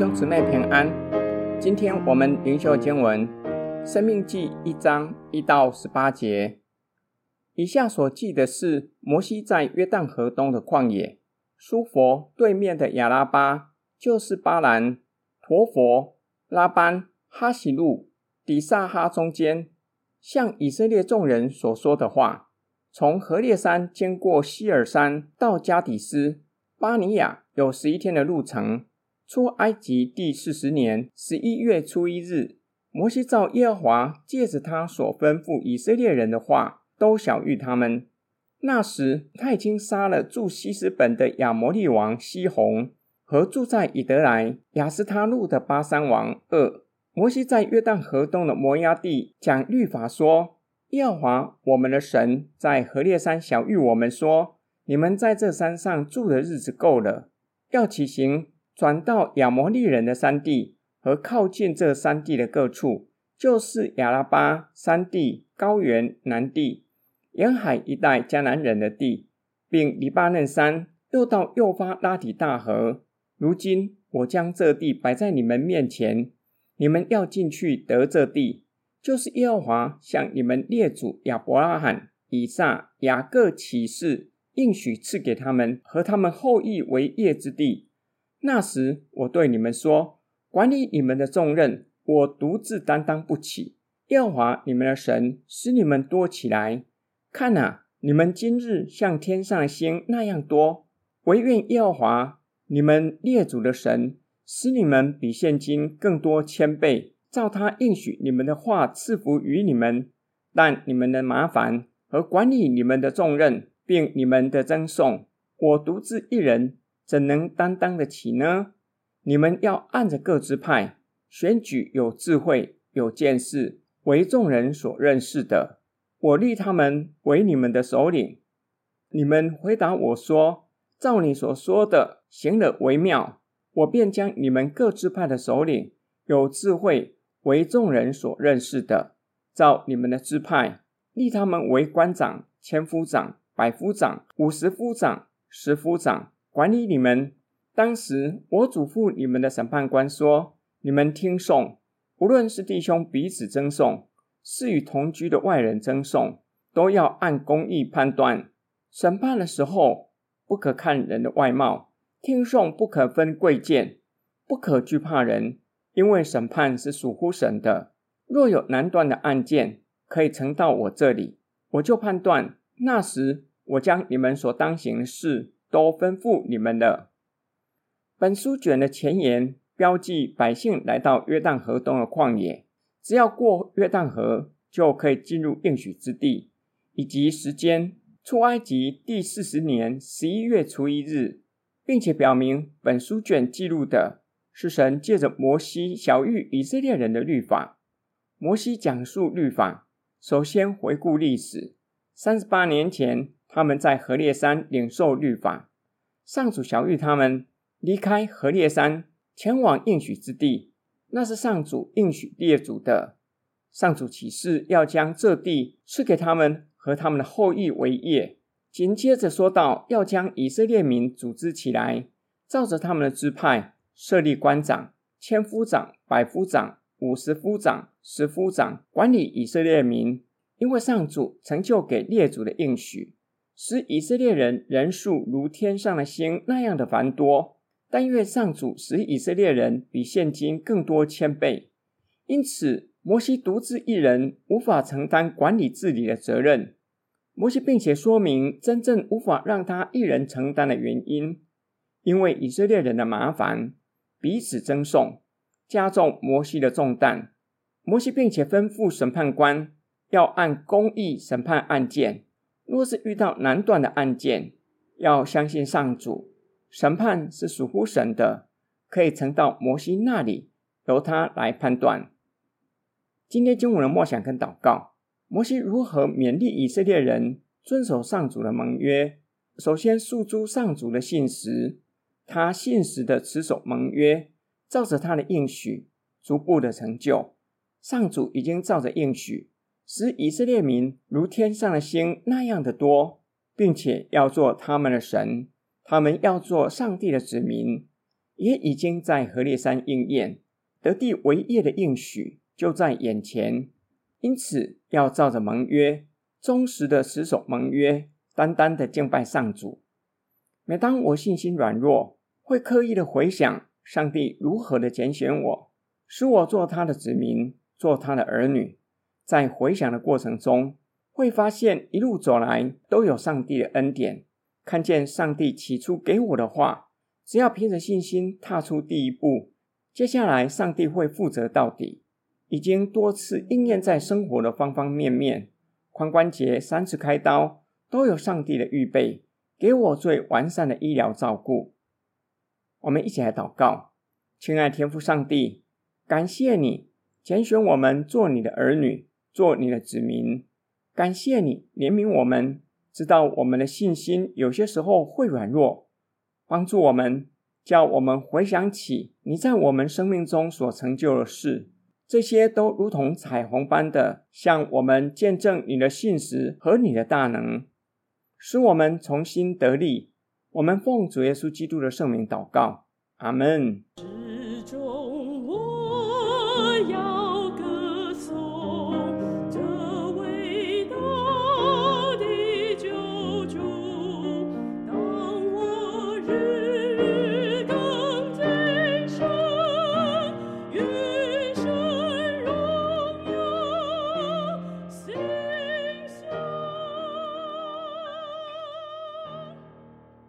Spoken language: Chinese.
兄姊妹平安。今天我们灵修经文《生命记》一章一到十八节。以下所记的是摩西在约旦河东的旷野，书弗对面的亚拉巴，就是巴兰、陀佛、拉班、哈喜路、底撒哈中间，向以色列众人所说的话。从何烈山经过西尔山到加底斯巴尼亚，有十一天的路程。出埃及第四十年十一月初一日，摩西照耶和华借着他所吩咐以色列人的话，都晓谕他们。那时他已经杀了住希斯本的亚摩利王西宏，和住在以得来亚斯他路的巴珊王噩。摩西在约旦河东的摩押地讲律法说：耶和华我们的神在何烈山晓谕我们说：你们在这山上住的日子够了，要起行。转到亚摩利人的山地和靠近这山地的各处，就是亚拉巴山地、高原、南地、沿海一带迦南人的地，并黎巴嫩山，又到幼发拉底大河。如今我将这地摆在你们面前，你们要进去得这地，就是耶和华向你们列祖亚伯拉罕、以撒、雅各起誓应许赐给他们和他们后裔为业之地。那时，我对你们说：管理你们的重任，我独自担当不起。耶和华你们的神使你们多起来。看呐，你们今日像天上的星那样多。惟愿耶和华你们列祖的神使你们比现今更多千倍，照他应许你们的话赐福于你们。但你们的麻烦和管理你们的重任，并你们的赠送，我独自一人。怎能担当得起呢？你们要按着各支派选举有智慧、有见识、为众人所认识的，我立他们为你们的首领。你们回答我说：“照你所说的行了为妙。”我便将你们各支派的首领，有智慧、为众人所认识的，照你们的支派立他们为官长、千夫长、百夫长、五十夫长、十夫长。管理你们。当时我嘱咐你们的审判官说：“你们听讼，无论是弟兄彼此争讼，是与同居的外人争讼，都要按公义判断。审判的时候，不可看人的外貌；听讼不可分贵贱，不可惧怕人，因为审判是属乎神的。若有难断的案件，可以呈到我这里，我就判断。那时，我将你们所当行的事。”都吩咐你们了。本书卷的前言标记百姓来到约旦河东的旷野，只要过约旦河就可以进入应许之地，以及时间出埃及第四十年十一月初一日，并且表明本书卷记录的是神借着摩西晓諭以色列人的律法。摩西讲述律法，首先回顾历史，三十八年前。他们在何烈山领受律法，上主晓諭他们离开何烈山，前往应许之地，那是上主应许列祖的。上主起誓要将这地赐给他们和他们的后裔为业。紧接着说道，要将以色列民组织起来，照着他们的支派设立官长、千夫长、百夫长、五十夫长、十夫长，管理以色列民，因为上主成就给列祖的应许。使以色列人人数如天上的星那样的繁多，但愿上主使以色列人比现今更多千倍。因此，摩西独自一人无法承担管理治理的责任。摩西并且说明真正无法让他一人承担的原因，因为以色列人的麻烦，彼此争讼，加重摩西的重担。摩西并且吩咐审判官要按公义审判案件。若是遇到难断的案件，要相信上主，审判是属乎神的，可以呈到摩西那里，由他来判断。今天经文的默想跟祷告，摩西如何勉励以色列人遵守上主的盟约？首先诉诸上主的信实，他信实的持守盟约，照着他的应许逐步的成就。上主已经照着应许。使以色列民如天上的星那样的多，并且要做他们的神，他们要做上帝的子民。也已经在何烈山应验，得地为业的应许就在眼前。因此，要照着盟约，忠实的持守盟约，单单的敬拜上主。每当我信心软弱，会刻意的回想上帝如何的拣选我，使我做他的子民，做他的儿女。在回想的过程中，会发现一路走来都有上帝的恩典，看见上帝起初给我的话，只要凭着信心踏出第一步，接下来上帝会负责到底。已经多次应验在生活的方方面面，髋关节三次开刀，都有上帝的预备，给我最完善的医疗照顾。我们一起来祷告，亲爱天父上帝，感谢你拣选我们做你的儿女，做你的子民。感谢你怜悯我们，知道我们的信心有些时候会软弱，帮助我们，叫我们回想起你在我们生命中所成就的事，这些都如同彩虹般的向我们见证你的信实和你的大能，使我们重新得力。我们奉主耶稣基督的圣名祷告，阿门。